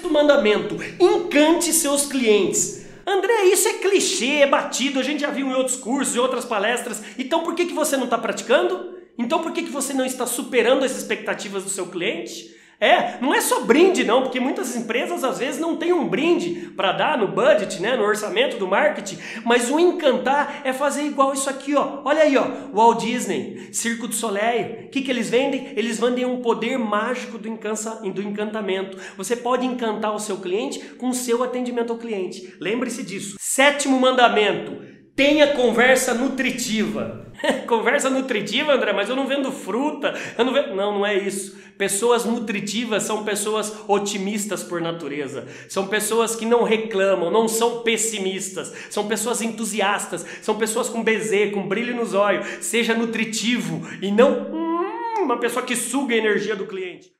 Sexto mandamento: encante seus clientes. André, isso é clichê, é batido, a gente já viu em outros cursos, em outras palestras. Então por que, que você não está praticando? Então por que, que você não está superando as expectativas do seu cliente? É, não é só brinde não, porque muitas empresas às vezes não têm um brinde para dar no budget, né, no orçamento do marketing, mas o encantar é fazer igual isso aqui, ó. Olha aí, ó, Walt Disney, Circo do Soleil. O que, que eles vendem? Eles vendem um poder mágico do, encansa, do encantamento. Você pode encantar o seu cliente com o seu atendimento ao cliente. Lembre-se disso. Sétimo mandamento: tenha conversa nutritiva. conversa nutritiva, André, mas eu não vendo fruta. Eu não, vendo... não, não é isso. Pessoas nutritivas são pessoas otimistas por natureza. São pessoas que não reclamam, não são pessimistas. São pessoas entusiastas. São pessoas com bezê, com brilho nos olhos. Seja nutritivo e não hum, uma pessoa que suga a energia do cliente.